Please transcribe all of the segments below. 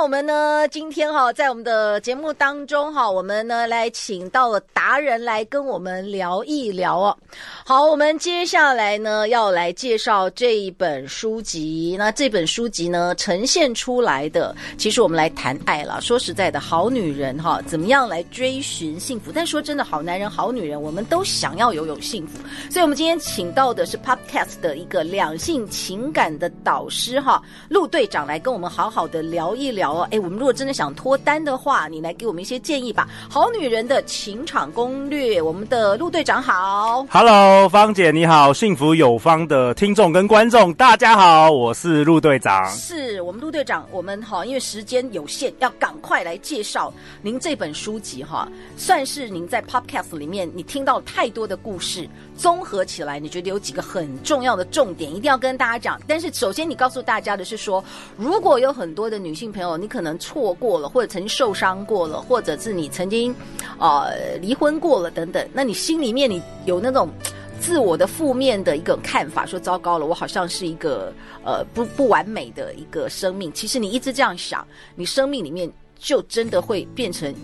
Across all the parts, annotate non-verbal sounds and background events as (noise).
我们呢？今天哈，在我们的节目当中哈，我们呢来请到了达人来跟我们聊一聊哦。好，我们接下来呢要来介绍这一本书籍。那这本书籍呢呈现出来的，其实我们来谈爱了。说实在的，好女人哈，怎么样来追寻幸福？但说真的，好男人、好女人，我们都想要拥有幸福。所以，我们今天请到的是 Podcast 的一个两性情感的导师哈，陆队长来跟我们好好的。聊一聊哦，哎，我们如果真的想脱单的话，你来给我们一些建议吧。好女人的情场攻略，我们的陆队长好，Hello，芳姐你好，幸福有方的听众跟观众大家好，我是陆队长，是我们陆队长，我们哈，因为时间有限，要赶快来介绍您这本书籍哈，算是您在 Podcast 里面你听到太多的故事，综合起来，你觉得有几个很重要的重点，一定要跟大家讲。但是首先你告诉大家的是说，如果有很多的女性朋友，你可能错过了，或者曾经受伤过了，或者是你曾经，呃，离婚过了等等。那你心里面你有那种自我的负面的一个看法，说糟糕了，我好像是一个呃不不完美的一个生命。其实你一直这样想，你生命里面就真的会变成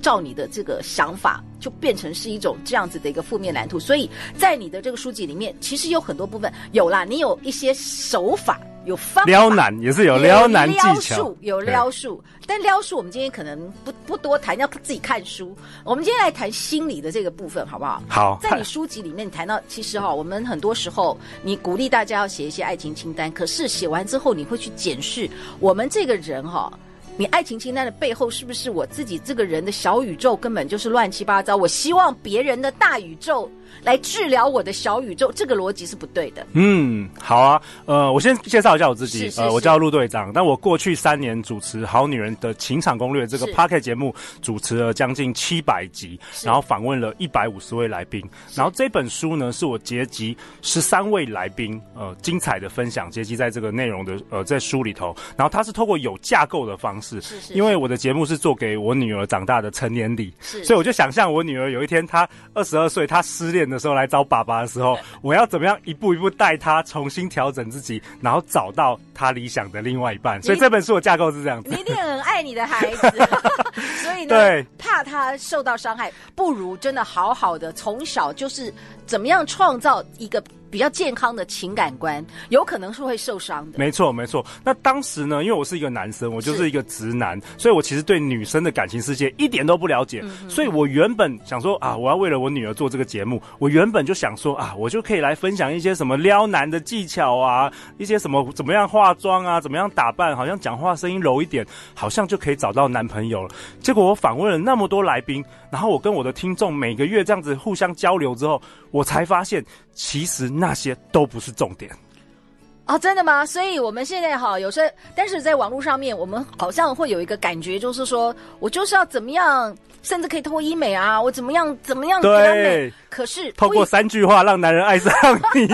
照你的这个想法，就变成是一种这样子的一个负面蓝图。所以在你的这个书籍里面，其实有很多部分有啦，你有一些手法。有方法撩男也是有撩男技巧，有撩术，但撩术我们今天可能不不多谈，要自己看书。我们今天来谈心理的这个部分，好不好？好，在你书籍里面谈到，其实哈，我们很多时候你鼓励大家要写一些爱情清单，可是写完之后你会去检视我们这个人哈，你爱情清单的背后是不是我自己这个人的小宇宙根本就是乱七八糟？我希望别人的大宇宙。来治疗我的小宇宙，这个逻辑是不对的。嗯，好啊，呃，我先介绍一下我自己，是是是呃，我叫陆队长。但我过去三年主持《好女人的情场攻略》这个 Podcast 节目，主持了将近七百集，然后访问了一百五十位来宾。然后这本书呢，是我结集十三位来宾，呃，精彩的分享，结集在这个内容的呃，在书里头。然后它是透过有架构的方式，因为我的节目是做给我女儿长大的成年礼，所以我就想象我女儿有一天她二十二岁，她失恋的时候来找爸爸的时候，(laughs) 我要怎么样一步一步带他重新调整自己，然后找到他理想的另外一半。所以这本书的架构是这样子。你一定很爱你的孩子，(laughs) 所以呢，对，怕他受到伤害，不如真的好好的从小就是怎么样创造一个。比较健康的情感观，有可能是会受伤的。没错，没错。那当时呢，因为我是一个男生，我就是一个直男，所以我其实对女生的感情世界一点都不了解。嗯、所以我原本想说啊，我要为了我女儿做这个节目，我原本就想说啊，我就可以来分享一些什么撩男的技巧啊，一些什么怎么样化妆啊，怎么样打扮，好像讲话声音柔一点，好像就可以找到男朋友了。结果我访问了那么多来宾，然后我跟我的听众每个月这样子互相交流之后，我才发现其实。那些都不是重点哦，真的吗？所以我们现在哈，有时候，但是在网络上面，我们好像会有一个感觉，就是说我就是要怎么样，甚至可以透过医美啊，我怎么样怎么样对，可是透过三句话让男人爱上你，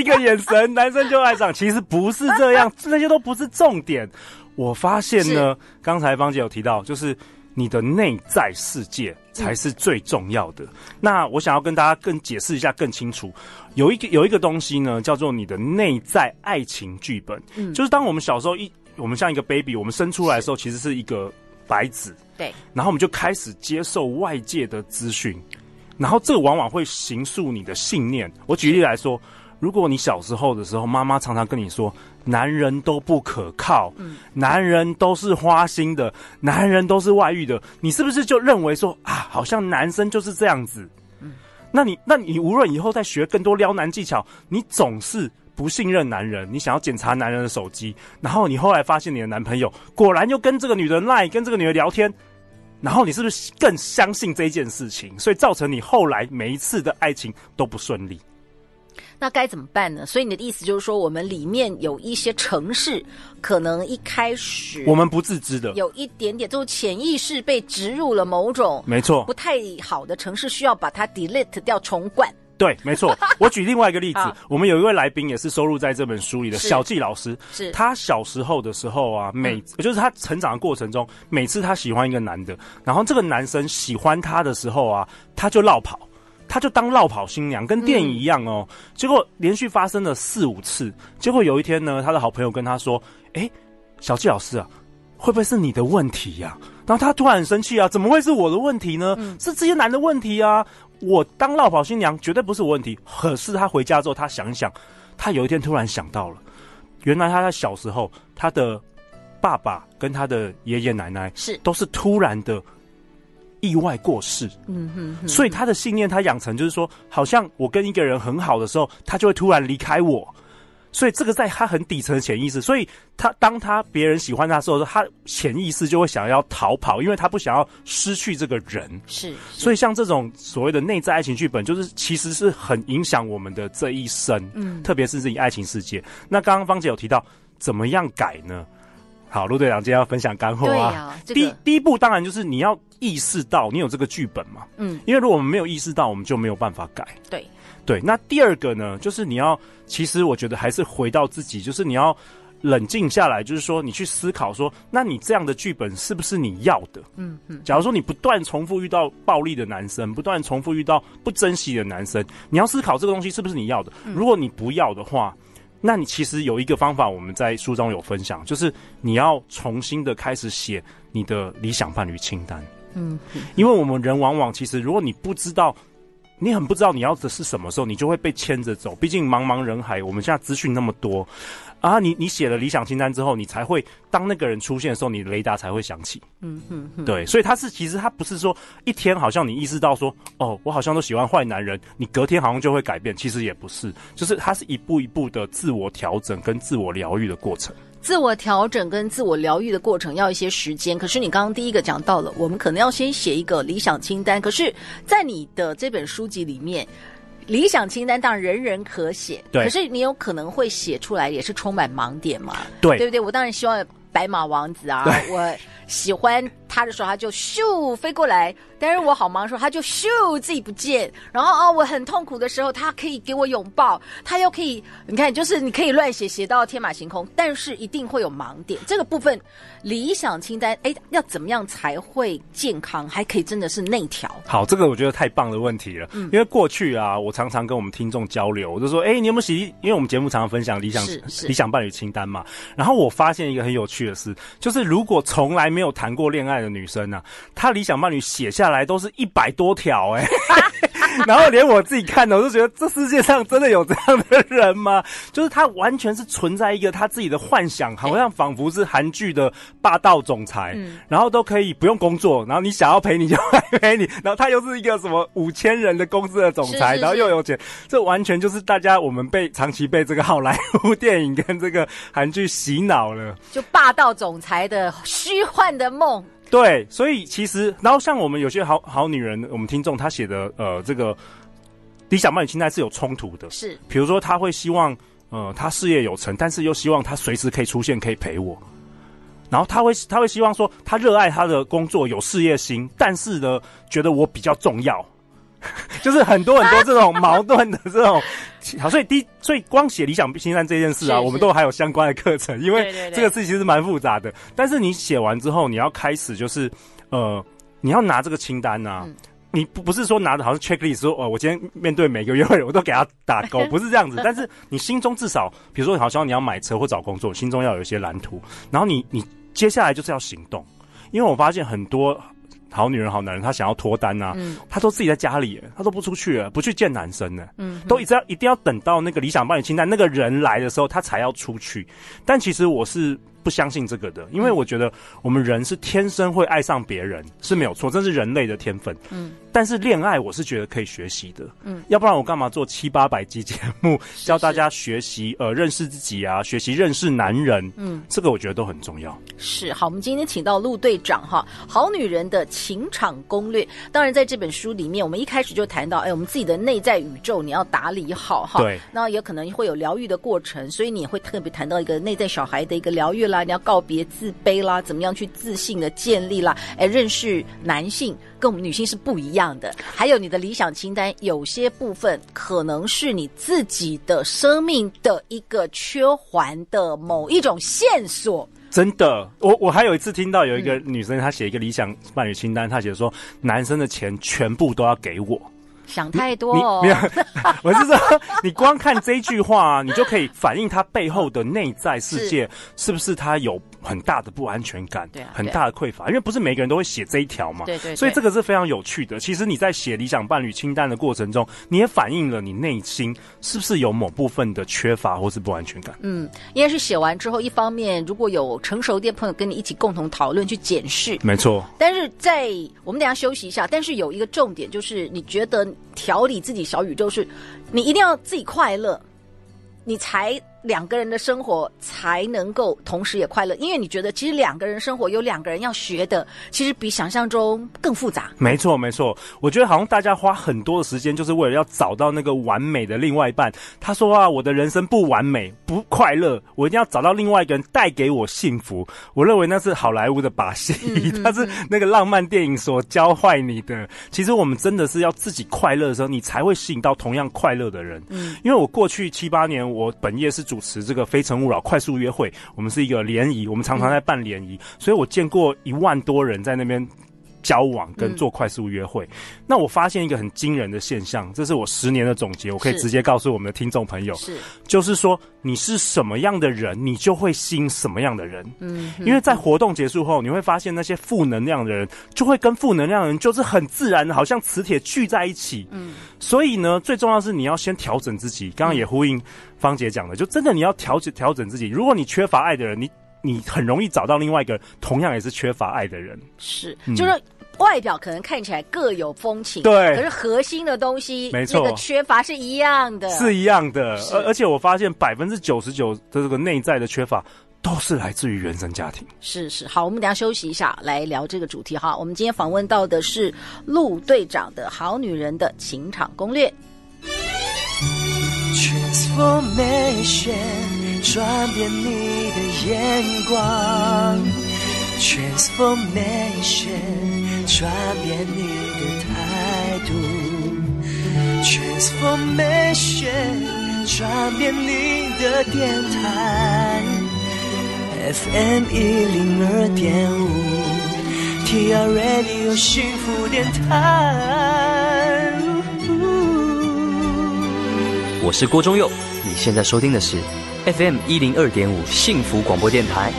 一个眼神，男生就爱上。其实不是这样，(laughs) 那些都不是重点。我发现呢，刚才芳姐有提到，就是。你的内在世界才是最重要的。嗯、那我想要跟大家更解释一下更清楚，有一个有一个东西呢，叫做你的内在爱情剧本。嗯，就是当我们小时候一，我们像一个 baby，我们生出来的时候，其实是一个白纸。对。然后我们就开始接受外界的资讯，然后这往往会形塑你的信念。我举例来说。如果你小时候的时候，妈妈常常跟你说，男人都不可靠，嗯，男人都是花心的，男人都是外遇的，你是不是就认为说啊，好像男生就是这样子？嗯，那你那你无论以后再学更多撩男技巧，你总是不信任男人，你想要检查男人的手机，然后你后来发现你的男朋友果然又跟这个女人赖，跟这个女人聊天，然后你是不是更相信这一件事情？所以造成你后来每一次的爱情都不顺利。那该怎么办呢？所以你的意思就是说，我们里面有一些城市，可能一开始我们不自知的，有一点点，就是潜意识被植入了某种没错。不太好的城市，需要把它 delete 掉重灌。对，没错。(laughs) 我举另外一个例子，我们有一位来宾也是收录在这本书里的小纪老师，是。他小时候的时候啊，每、嗯、就是他成长的过程中，每次他喜欢一个男的，然后这个男生喜欢他的时候啊，他就绕跑，他就当落跑新娘，跟电影一样哦。嗯、结果连续发生了四五次，结果有一天呢，他的好朋友跟他说：“哎，小纪老师啊，会不会是你的问题呀、啊？”然后他突然很生气啊，怎么会是我的问题呢？嗯、是这些男的问题啊。我当落跑新娘绝对不是我问题，可是他回家之后，他想一想，他有一天突然想到了，原来他在小时候，他的爸爸跟他的爷爷奶奶是都是突然的意外过世，嗯哼，哼，所以他的信念他养成就是说，好像我跟一个人很好的时候，他就会突然离开我。所以这个在他很底层的潜意识，所以他当他别人喜欢他的时候，他潜意识就会想要逃跑，因为他不想要失去这个人。是，是，所以像这种所谓的内在爱情剧本，就是其实是很影响我们的这一生。嗯，特别是自己爱情世界。那刚刚芳姐有提到怎么样改呢？好，陆队长今天要分享干货啊。啊，这个、第一第一步当然就是你要意识到你有这个剧本嘛。嗯，因为如果我们没有意识到，我们就没有办法改。对。对，那第二个呢，就是你要，其实我觉得还是回到自己，就是你要冷静下来，就是说你去思考说，那你这样的剧本是不是你要的？嗯嗯。假如说你不断重复遇到暴力的男生，不断重复遇到不珍惜的男生，你要思考这个东西是不是你要的？如果你不要的话，那你其实有一个方法，我们在书中有分享，就是你要重新的开始写你的理想伴侣清单。嗯，因为我们人往往其实，如果你不知道。你很不知道你要的是什么时候，你就会被牵着走。毕竟茫茫人海，我们现在资讯那么多啊！你你写了理想清单之后，你才会当那个人出现的时候，你雷达才会响起。嗯嗯嗯，对，所以他是其实他不是说一天好像你意识到说哦，我好像都喜欢坏男人，你隔天好像就会改变。其实也不是，就是他是一步一步的自我调整跟自我疗愈的过程。自我调整跟自我疗愈的过程要一些时间，可是你刚刚第一个讲到了，我们可能要先写一个理想清单。可是，在你的这本书籍里面，理想清单当然人人可写，对。可是你有可能会写出来，也是充满盲点嘛？对，对不对？我当然希望白马王子啊，我喜欢他的时候，他就咻飞过来。但是我好忙的时候，他就咻自己不见，然后哦，我很痛苦的时候，他可以给我拥抱，他又可以，你看，就是你可以乱写，写到天马行空，但是一定会有盲点。这个部分理想清单，哎，要怎么样才会健康，还可以真的是内调？好，这个我觉得太棒的问题了，嗯，因为过去啊，我常常跟我们听众交流，我就说，哎，你有没有写？因为我们节目常常分享理想理想伴侣清单嘛，然后我发现一个很有趣的事，就是如果从来没有谈过恋爱的女生呢，啊，她理想伴侣写下来都是一百多条哎，(laughs) 然后连我自己看的，我都觉得这世界上真的有这样的人吗？就是他完全是存在一个他自己的幻想，好像仿佛是韩剧的霸道总裁，然后都可以不用工作，然后你想要陪你就来陪你，(laughs) 然后他又是一个什么五千人的公司的总裁，然后又有钱，这完全就是大家我们被长期被这个好莱坞电影跟这个韩剧洗脑了，就霸道总裁的虚幻的梦。对，所以其实，然后像我们有些好好女人，我们听众她写的呃这个理想伴侣心态是有冲突的，是，比如说她会希望呃她事业有成，但是又希望她随时可以出现可以陪我，然后他会他会希望说他热爱他的工作有事业心，但是呢觉得我比较重要。(laughs) 就是很多很多这种矛盾的这种，(laughs) 好，所以第所以光写理想清单这件事啊，我们都还有相关的课程，因为这个事情其实蛮复杂的。但是你写完之后，你要开始就是呃，你要拿这个清单啊，你不不是说拿的好像 checklist 说哦，我今天面对每个约会我都给他打勾，不是这样子。(laughs) 但是你心中至少，比如说好像你要买车或找工作，心中要有一些蓝图，然后你你接下来就是要行动，因为我发现很多。好女人，好男人，他想要脱单呐、啊，嗯、他都自己在家里，他都不出去，不去见男生呢，嗯，都一直要一定要等到那个理想伴侣清单那个人来的时候，他才要出去。但其实我是不相信这个的，因为我觉得我们人是天生会爱上别人是没有错，这是人类的天分，嗯。但是恋爱我是觉得可以学习的，嗯，要不然我干嘛做七八百集节目 (laughs) 教大家学习呃认识自己啊，学习认识男人，嗯，这个我觉得都很重要。是好，我们今天请到陆队长哈，好女人的情场攻略。当然在这本书里面，我们一开始就谈到，哎，我们自己的内在宇宙你要打理好哈，对，那也可能会有疗愈的过程，所以你也会特别谈到一个内在小孩的一个疗愈啦，你要告别自卑啦，怎么样去自信的建立啦，哎，认识男性跟我们女性是不一样的，还有你的理想清单，有些部分可能是你自己的生命的一个缺环的某一种线索。真的，我我还有一次听到有一个女生，她写一个理想伴侣清单，她写说男生的钱全部都要给我。想太多哦，没有，(laughs) 我是说，你光看这句话，你就可以反映他背后的内在世界是不是他有很大的不安全感，对，很大的匮乏，因为不是每个人都会写这一条嘛，对对，所以这个是非常有趣的。其实你在写理想伴侣清单的过程中，你也反映了你内心是不是有某部分的缺乏或是不安全感。嗯，应该是写完之后，一方面如果有成熟的朋友跟你一起共同讨论去检视，没错。但是在我们等下休息一下，但是有一个重点就是，你觉得。调理自己小宇宙是，你一定要自己快乐，你才。两个人的生活才能够同时也快乐，因为你觉得其实两个人生活有两个人要学的，其实比想象中更复杂。没错，没错。我觉得好像大家花很多的时间，就是为了要找到那个完美的另外一半。他说啊，我的人生不完美，不快乐，我一定要找到另外一个人带给我幸福。我认为那是好莱坞的把戏，他、嗯、是那个浪漫电影所教坏你的。其实我们真的是要自己快乐的时候，你才会吸引到同样快乐的人。嗯，因为我过去七八年，我本业是。主持这个《非诚勿扰》快速约会，我们是一个联谊，我们常常在办联谊，嗯，所以我见过一万多人在那边。交往跟做快速约会，嗯，那我发现一个很惊人的现象，这是我十年的总结，我可以直接告诉我们的听众朋友，是，就是说你是什么样的人，你就会吸引什么样的人，嗯，因为在活动结束后，你会发现那些负能量的人就会跟负能量的人就是很自然的，好像磁铁聚在一起，嗯，所以呢，最重要的是你要先调整自己，刚刚也呼应芳姐讲的，就真的你要调整调整自己，如果你缺乏爱的人，你你很容易找到另外一个同样也是缺乏爱的人，是，就是。嗯外表可能看起来各有风情，对，可是核心的东西，没错，那个缺乏是一样的，是一样的。而而且我发现百分之九十九的这个内在的缺乏，都是来自于原生家庭。是是，好，我们等一下休息一下，来聊这个主题哈。我们今天访问到的是陆队长的好女人的情场攻略。Transformation，转变你的眼光。Transformation。转变你的态度，Transformation，转变你的电台，FM 一零二点五，TR Radio 幸福电台。我是郭忠佑，你现在收听的是 FM 一零二点五幸福广播电台。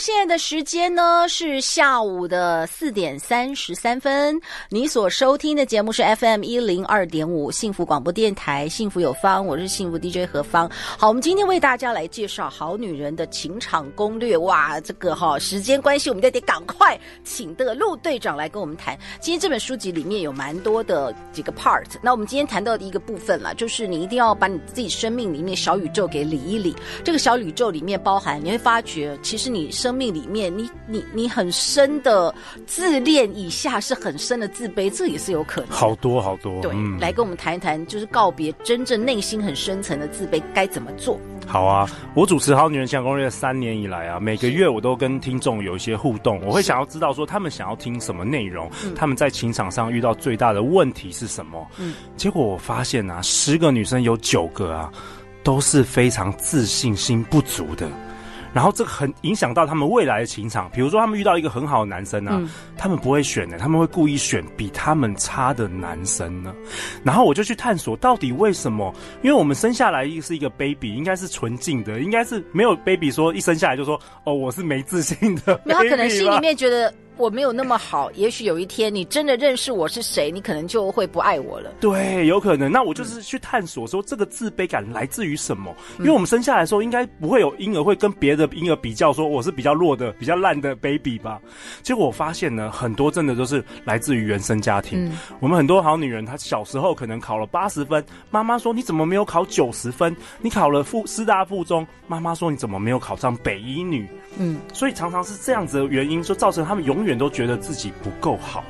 现在的时间呢是下午的四点三十三分。你所收听的节目是 FM 一零二点五幸福广播电台，幸福有方，我是幸福 DJ 何芳。好，我们今天为大家来介绍好女人的情场攻略。哇，这个哈、时间关系，我们就得赶快请这个陆队长来跟我们谈。今天这本书籍里面有蛮多的几个 part。那我们今天谈到的一个部分啦，就是你一定要把你自己生命里面小宇宙给理一理。这个小宇宙里面包含，你会发觉其实。你生命里面，你你你很深的自恋，以下是很深的自卑，这也是有可能。好多好多，对、嗯，来跟我们谈一谈，就是告别真正内心很深层的自卑，该怎么做？好啊，我主持《好女人情场攻略》三年以来啊，每个月我都跟听众有一些互动，我会想要知道说他们想要听什么内容，他们在情场上遇到最大的问题是什么？嗯，结果我发现啊，十个女生有九个啊，都是非常自信心不足的。然后这个很影响到他们未来的情场，比如说他们遇到一个很好的男生啊，嗯、他们不会选的，他们会故意选比他们差的男生呢。然后我就去探索到底为什么？因为我们生下来是一个 baby，应该是纯净的，应该是没有 baby 说一生下来就说哦，我是没自信的。没有，他可能心里面觉得。我没有那么好，也许有一天你真的认识我是谁，你可能就会不爱我了。对，有可能。那我就是去探索说这个自卑感来自于什么？因为我们生下来的时候，应该不会有婴儿会跟别的婴儿比较，说我是比较弱的、比较烂的 baby 吧？结果我发现呢，很多真的都是来自于原生家庭。嗯、我们很多好女人，她小时候可能考了八十分，妈妈说你怎么没有考九十分？你考了附师大附中，妈妈说你怎么没有考上北医女？嗯，所以常常是这样子的原因，就造成他们永远都觉得自己不够好。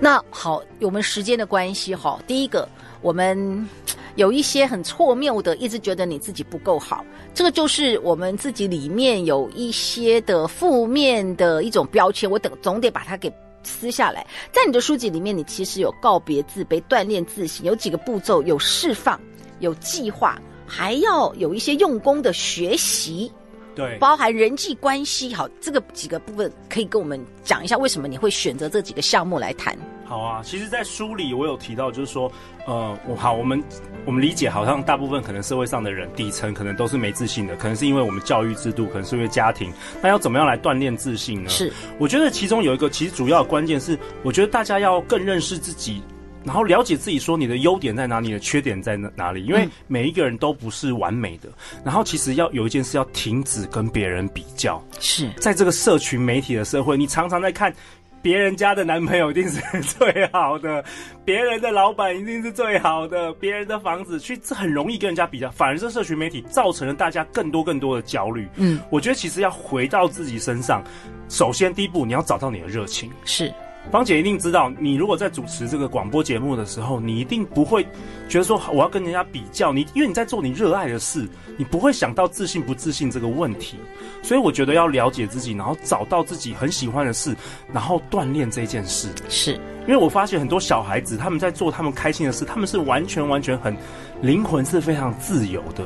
那好，我们时间的关系哈，第一个，我们有一些很错谬的，一直觉得你自己不够好，这个就是我们自己里面有一些的负面的一种标签，我等总得把它给撕下来。在你的书籍里面，你其实有告别自卑、锻炼自信，有几个步骤，有释放，有计划，还要有一些用功的学习。对，包含人际关系，好，这个几个部分可以跟我们讲一下，为什么你会选择这几个项目来谈？好啊，其实，在书里我有提到，就是说，呃，我好，我们我们理解，好像大部分可能社会上的人底层可能都是没自信的，可能是因为我们教育制度，可能是因为家庭，那要怎么样来锻炼自信呢？是，我觉得其中有一个，其实主要的关键是，我觉得大家要更认识自己。然后了解自己，说你的优点在哪里，你的缺点在哪哪里？因为每一个人都不是完美的。然后其实要有一件事，要停止跟别人比较。是在这个社群媒体的社会，你常常在看别人家的男朋友一定是最好的，(laughs) 别人的老板一定是最好的，(laughs) 别人的房子去，这很容易跟人家比较。反而是社群媒体造成了大家更多更多的焦虑。嗯，我觉得其实要回到自己身上，首先第一步你要找到你的热情。是。芳姐一定知道，你如果在主持这个广播节目的时候，你一定不会觉得说我要跟人家比较，你因为你在做你热爱的事，你不会想到自信不自信这个问题。所以我觉得要了解自己，然后找到自己很喜欢的事，然后锻炼这件事。是因为我发现很多小孩子他们在做他们开心的事，他们是完全完全很灵魂是非常自由的，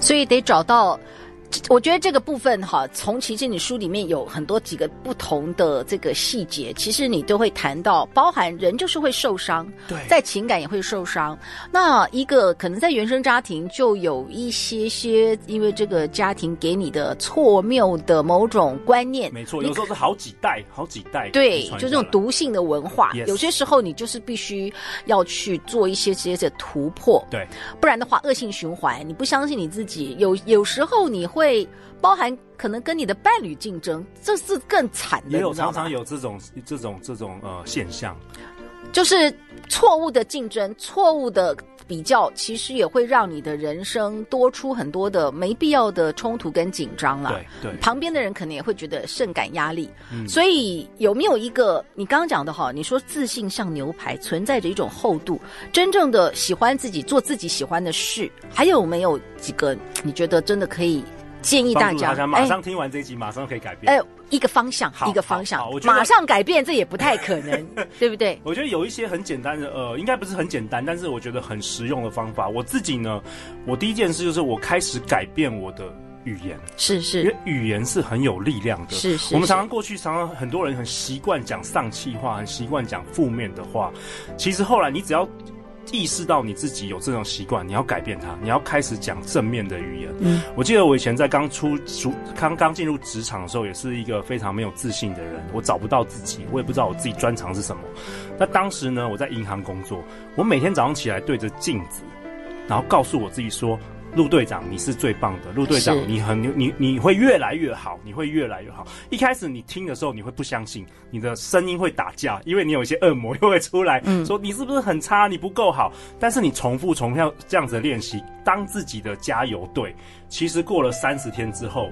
所以得找到。我觉得这个部分哈，从其实你书里面有很多几个不同的这个细节，其实你都会谈到，包含人就是会受伤，对，在情感也会受伤。那一个可能在原生家庭就有一些些，因为这个家庭给你的错谬的某种观念，没错，有时候是好几代，好几代，对，就这种毒性的文化，yes. 有些时候你就是必须要去做一些这些的突破，对，不然的话恶性循环，你不相信你自己，有有时候你会。会包含可能跟你的伴侣竞争，这是更惨的。也有常常有这种这种这种呃现象，就是错误的竞争，错误的比较，其实也会让你的人生多出很多的没必要的冲突跟紧张了。对对，旁边的人可能也会觉得甚感压力。嗯，所以有没有一个你刚刚讲的哈？你说自信像牛排，存在着一种厚度，真正的喜欢自己，做自己喜欢的事，还有没有几个你觉得真的可以？建议大家，马上听完这一集，马上可以改变。哎，一个方向，一个方向，马上改变，这也不太可能，(laughs) 对不对？我觉得有一些很简单的，呃，应该不是很简单，但是我觉得很实用的方法。我自己呢，我第一件事就是我开始改变我的语言，是是，因为语言是很有力量的。是是，我们常常过去常常很多人很习惯讲丧气话，很习惯讲负面的话。其实后来你只要。意识到你自己有这种习惯，你要改变它，你要开始讲正面的语言。嗯，我记得我以前在刚出出刚刚进入职场的时候，也是一个非常没有自信的人。我找不到自己，我也不知道我自己专长是什么。那当时呢，我在银行工作，我每天早上起来对着镜子，然后告诉我自己说。陆队长，你是最棒的。陆队长，你很牛你你会越来越好，你会越来越好。一开始你听的时候，你会不相信，你的声音会打架，因为你有一些恶魔又会出来、嗯、说你是不是很差，你不够好。但是你重复重复这样子的练习，当自己的加油队。其实过了三十天之后，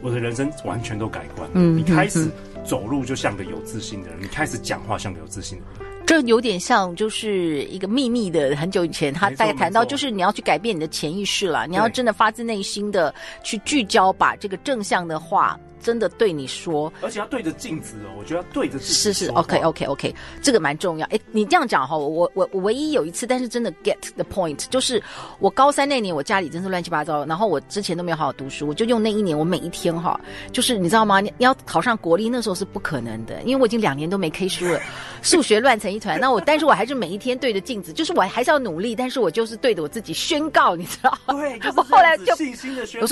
我的人生完全都改观。嗯，你开始走路就像个有自信的人，你开始讲话像个有自信的人。这有点像，就是一个秘密的。很久以前，他大概谈到，就是你要去改变你的潜意识了，你要真的发自内心的去聚焦，把这个正向的话。真的对你说，而且要对着镜子哦，我觉得要对着镜子。是是，OK OK OK，这个蛮重要。哎，你这样讲哈，我我我唯一有一次，但是真的 get the point，就是我高三那年，我家里真是乱七八糟，然后我之前都没有好好读书，我就用那一年，我每一天哈，就是你知道吗？你你要考上国立，那时候是不可能的，因为我已经两年都没 K 书了，(laughs) 数学乱成一团。那我，但是我还是每一天对着镜子，就是我还是要努力，但是我就是对着我自己宣告，你知道吗？对，就是、我后来就信心的宣告。我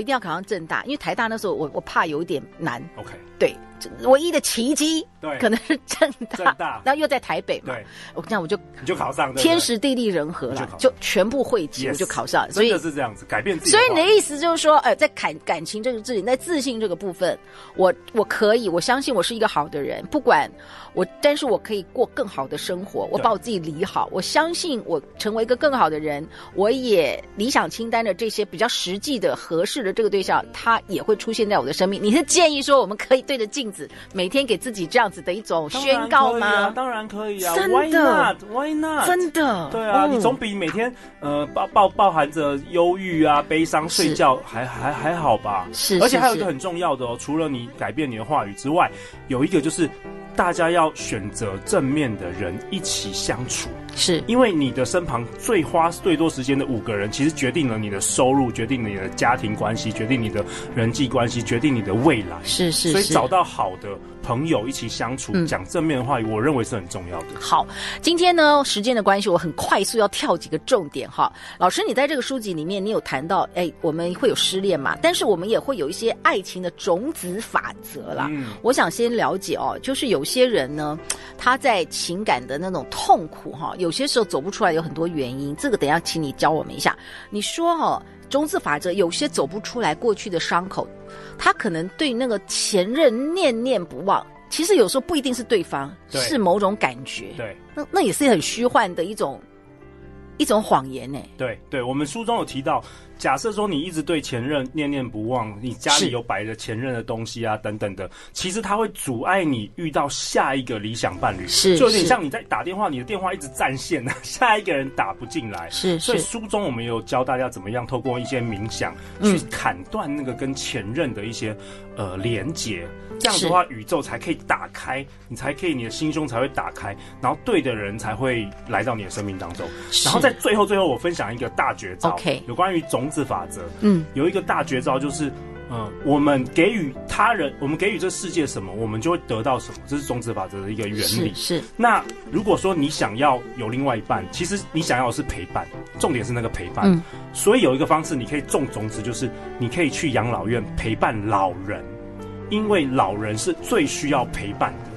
一定要考上正大，因为台大那时候我我怕有点难。OK，对，唯一的奇迹，对。可能是正大，正大。然后又在台北嘛，对，我这样我就你就考上，天时地利人和了，就全部汇集，我就考上，所以是这样子改变自己。所以你的意思就是说，呃，在感感情这个这里，在自信这个部分，我我可以，我相信我是一个好的人，不管我，但是我可以过更好的生活，我把我自己理好，我相信我成为一个更好的人，我也理想清单的这些比较实际的合适的这个对象，他也会出现在我的生命。你是建议说，我们可以对着镜子每天给自己这样子的一种宣告吗？当然可以啊，真的，Why not？Why not？真的，对啊，你总比每天呃抱抱包含着忧郁啊、悲伤睡觉还还还好吧？是，而且还有一个很重要的哦，除了你改变你的话语之外，有一个就是。大家要选择正面的人一起相处，是因为你的身旁最花最多时间的五个人，其实决定了你的收入，决定了你的家庭关系，决定你的人际关系，决定你的未来。是是，是，所以找到好的朋友一起相处，讲、嗯、正面的话语，我认为是很重要的。好，今天呢，时间的关系，我很快速要跳几个重点哈。老师，你在这个书籍里面，你有谈到，哎，我们会有失恋嘛？但是我们也会有一些爱情的种子法则啦。嗯，我想先了解哦，就是有些人呢，他在情感的那种痛苦哈，有些时候走不出来，有很多原因。这个等一下请你教我们一下。你说哈，种子法则，有些走不出来过去的伤口。他可能对那个前任念念不忘，其实有时候不一定是对方，对是某种感觉。对，那那也是很虚幻的一种一种谎言呢。对，对，我们书中有提到。假设说你一直对前任念念不忘，你家里有摆着前任的东西啊，等等的，其实它会阻碍你遇到下一个理想伴侣，是，就有点像你在打电话，你的电话一直占线呢，(laughs) 下一个人打不进来，是，所以书中我们有教大家怎么样透过一些冥想去砍断那个跟前任的一些呃连接，这样的话宇宙才可以打开，你才可以你的心胸才会打开，然后对的人才会来到你的生命当中，然后在最后最后我分享一个大绝招有关于总。字法则，嗯，有一个大绝招，就是，嗯、呃，我们给予他人，我们给予这世界什么，我们就会得到什么，这是种子法则的一个原理。是，是。那如果说你想要有另外一半，其实你想要的是陪伴，重点是那个陪伴。嗯。所以有一个方式，你可以种种子，就是你可以去养老院陪伴老人，因为老人是最需要陪伴的。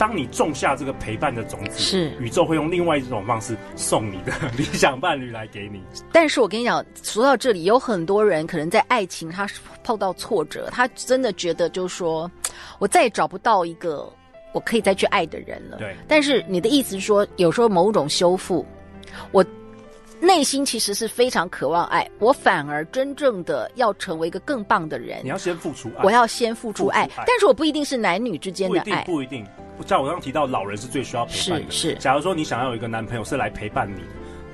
当你种下这个陪伴的种子，是宇宙会用另外一种方式送你的 (laughs) 理想伴侣来给你。但是我跟你讲，说到这里，有很多人可能在爱情他碰到挫折，他真的觉得就是说，我再也找不到一个我可以再去爱的人了。对。但是你的意思是说，有时候某种修复，我内心其实是非常渴望爱，我反而真正的要成为一个更棒的人。你要先付出爱，我要先付出爱，付出爱，但是我不一定是男女之间的爱，不一定。不一定像我刚刚提到，老人是最需要陪伴的。是是。假如说你想要有一个男朋友是来陪伴你，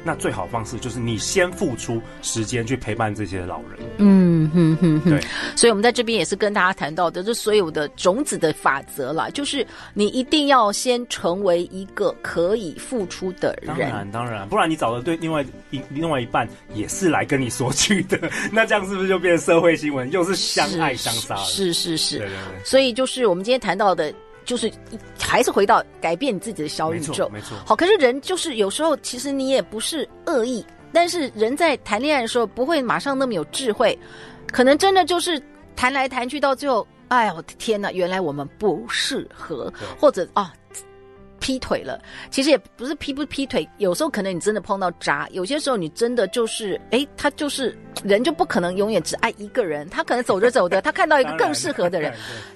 那最好方式就是你先付出时间去陪伴这些老人。嗯哼哼哼。对。所以我们在这边也是跟大家谈到的，这所有的种子的法则啦，就是你一定要先成为一个可以付出的人。当然当然，不然你找的对另外一另外一半也是来跟你索取的，(laughs) 那这样是不是就变成社会新闻，又是相爱相杀了？是是是。对对对。所以就是我们今天谈到的。就是还是回到改变你自己的小宇宙，没错。好，可是人就是有时候其实你也不是恶意，但是人在谈恋爱的时候不会马上那么有智慧，可能真的就是谈来谈去到最后，哎呀，我的天哪，原来我们不适合，或者啊。劈腿了，其实也不是劈不劈腿，有时候可能你真的碰到渣，有些时候你真的就是，哎，他就是人就不可能永远只爱一个人，他可能走着走着，他看到一个 (laughs) 更适合的人，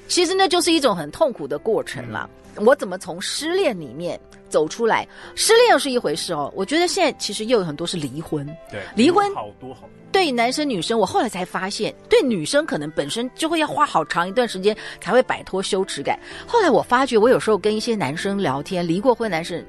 其实那就是一种很痛苦的过程啦。我怎么从失恋里面走出来？失恋又是一回事哦，我觉得现在其实又有很多是离婚，对，离婚好多好多。对男生女生，我后来才发现，对女生可能本身就会要花好长一段时间才会摆脱羞耻感。后来我发觉，我有时候跟一些男生聊天，离过婚男生，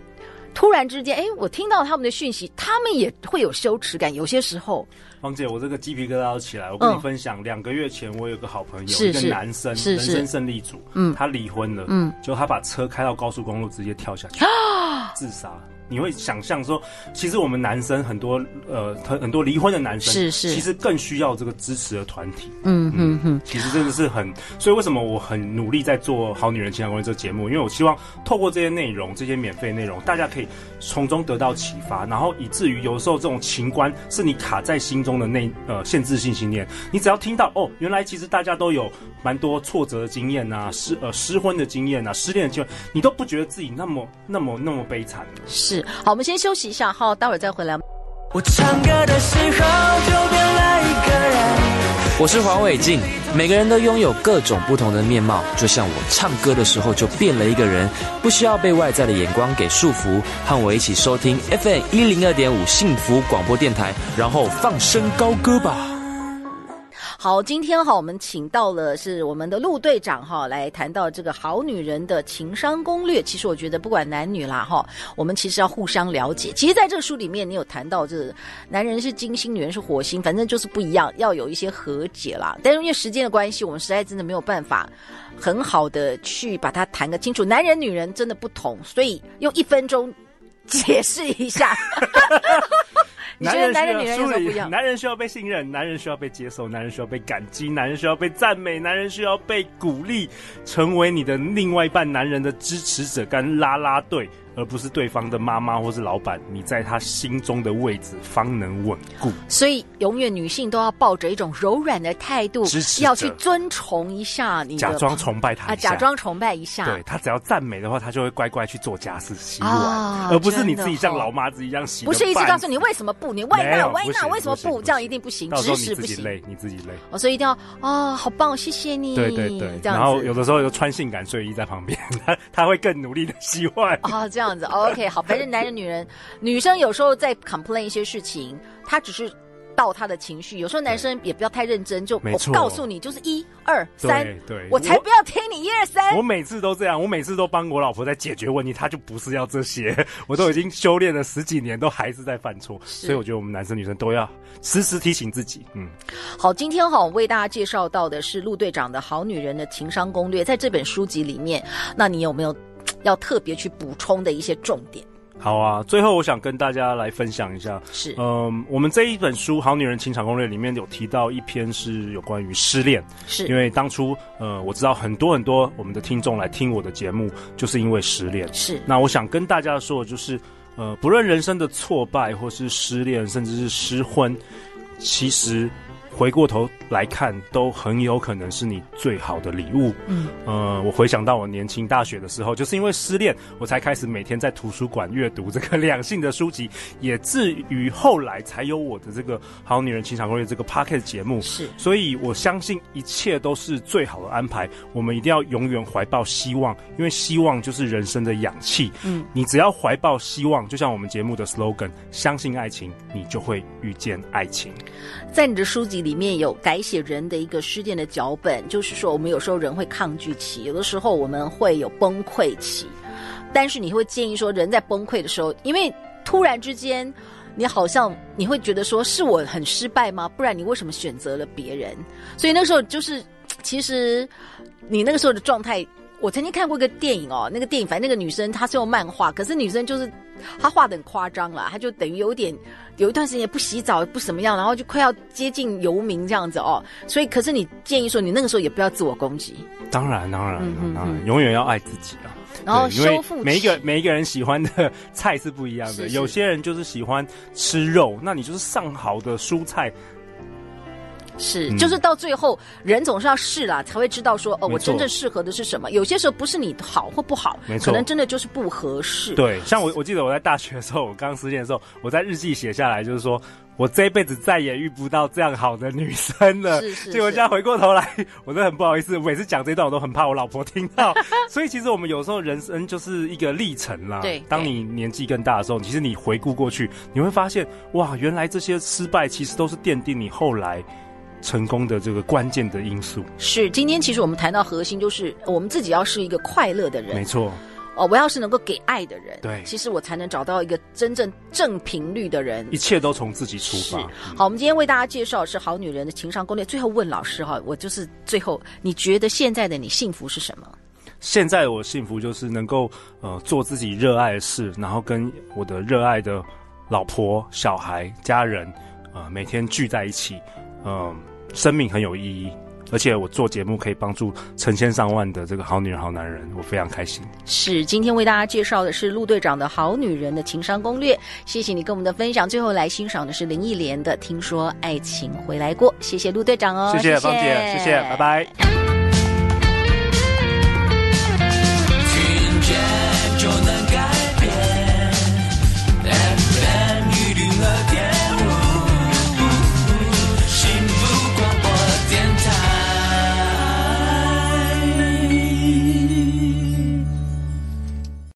突然之间，哎，我听到他们的讯息，他们也会有羞耻感。有些时候，芳姐，我这个鸡皮疙瘩都起来。我跟你分享，两、嗯、个月前我有个好朋友，是是一个男生，人生胜利组，嗯，他离婚了，嗯，就他把车开到高速公路直接跳下去，啊，(gasps) 自杀。你会想象说，其实我们男生很多呃很很多离婚的男生是是，其实更需要这个支持的团体。嗯嗯嗯，其实真的是很，所以为什么我很努力在做好女人情感攻略这个节目？因为我希望透过这些内容，这些免费内容，大家可以从中得到启发，然后以至于有时候这种情关是你卡在心中的那呃限制性信念，你只要听到哦，原来其实大家都有蛮多挫折的经验呐、啊，失呃失婚的经验呐，失恋的经验，你都不觉得自己那么那么那么悲惨。是，好，我们先休息一下，好，待会儿再回来。我唱歌的时候就变了一个人。我是黄伟晋，每个人都拥有各种不同的面貌，就像我唱歌的时候就变了一个人，不需要被外在的眼光给束缚。和我一起收听 FM 一零二点五幸福广播电台，然后放声高歌吧。好，今天哈，我们请到了是我们的陆队长哈，来谈到这个好女人的情商攻略。其实我觉得不管男女啦哈，我们其实要互相了解。其实在这个书里面，你有谈到，这男人是金星，女人是火星，反正就是不一样，要有一些和解啦。但是因为时间的关系，我们实在真的没有办法很好的去把它谈个清楚。男人女人真的不同，所以用一分钟解释一下。你觉得男人女人有什么不一样？男人需要被信任，男人需要被接受，男人需要被感激，男人需要被赞美，男人需要被鼓励，成为你的另外一半男人的支持者跟拉拉队。而不是对方的妈妈或是老板，你在他心中的位置方能稳固。所以，永远女性都要抱着一种柔软的态度，要去尊崇一下你，假装崇拜他啊，假装崇拜一下。对，他只要赞美的话，他就会乖乖去做家事洗碗，啊，而不是你自己像老妈子一样洗。不是一直告诉你为什么不，你为那为那为什么不，这样一定不行，知识不行。你自己累，你自己累。哦，所以一定要哦，好棒，谢谢你。对对对，然后有的时候又穿性感睡衣在旁边，(laughs) 他他会更努力的洗碗。哦，这样子，OK，好。反正男人、女人，女生有时候在 complain 一些事情，她只是倒她的情绪。有时候男生也不要太认真，就我告诉你，就是一二三，对，我才不要听你一二三。我每次都这样，我每次都帮我老婆在解决问题，她就不是要这些。(laughs) 我都已经修炼了十几年，都还是在犯错。所以我觉得我们男生女生都要时时提醒自己。嗯，好，今天哈，我为大家介绍到的是陆队长的好女人的情商攻略，在这本书籍里面，那你有没有 (tsk) 要特别去补充的一些重点？好啊，最后我想跟大家来分享一下，是，嗯，我们这一本书《好女人情场攻略》里面有提到一篇是有关于失恋，是因为当初，呃，我知道很多很多我们的听众来听我的节目，就是因为失恋，是。那我想跟大家说的就是，呃，不论人生的挫败，或是失恋，甚至是失婚，其实。回过头来看，都很有可能是你最好的礼物。嗯，呃，我回想到我年轻大学的时候，就是因为失恋，我才开始每天在图书馆阅读这个两性的书籍，也至于后来才有我的这个好女人情场攻略这个 Podcast 节目。是，所以我相信一切都是最好的安排。我们一定要永远怀抱希望，因为希望就是人生的氧气。嗯，你只要怀抱希望，就像我们节目的 slogan，相信爱情，你就会遇见爱情。在你的书籍里面有改写人的一个失恋的脚本，就是说我们有时候人会抗拒期，有的时候我们会有崩溃期，但是你会建议说，人在崩溃的时候，因为突然之间，你好像你会觉得说是我很失败吗？不然你为什么选择了别人？所以那时候就是，其实你那个时候的状态。我曾经看过一个电影哦，那个电影反正那个女生她是用漫画，可是女生就是她画的很夸张啦，她就等于有点有一段时间不洗澡不什么样，然后就快要接近游民这样子哦。所以，可是你建议说，你那个时候也不要自我攻击。当然，当然，当然，永远要爱自己啊。然后修复每一个每一个人喜欢的 (laughs) 菜是不一样的，是是有些人就是喜欢吃肉，那你就是上好的蔬菜。是，就是到最后，嗯、人总是要试啦，才会知道说，哦，我真正适合的是什么。有些时候不是你好或不好，没错，可能真的就是不合适。对，像我，我记得我在大学的时候，我刚失恋的时候，我在日记写下来，就是说我这一辈子再也遇不到这样好的女生了。是是，是。结果现在回过头来，我真的很不好意思，我每次讲这一段，我都很怕我老婆听到。(laughs) 所以其实我们有时候人生就是一个历程啦。对。当你年纪更大的时候，其实你回顾过去，你会发现，哇，原来这些失败其实都是奠定你后来。成功的这个关键的因素是，今天其实我们谈到核心，就是我们自己要是一个快乐的人，没错。哦，我要是能够给爱的人，对，其实我才能找到一个真正正频率的人。一切都从自己出发。好，我们今天为大家介绍的是好女人的情商攻略。最后问老师哈，我就是最后，你觉得现在的你幸福是什么？现在我幸福就是能够呃做自己热爱的事，然后跟我的热爱的老婆、小孩、家人，呃每天聚在一起，嗯、呃，生命很有意义。而且我做节目可以帮助成千上万的这个好女人、好男人，我非常开心。是，今天为大家介绍的是陆队长的好女人的情商攻略，谢谢你跟我们的分享。最后来欣赏的是林忆莲的《听说爱情回来过》，谢谢陆队长哦，谢谢芳姐，谢谢，拜拜。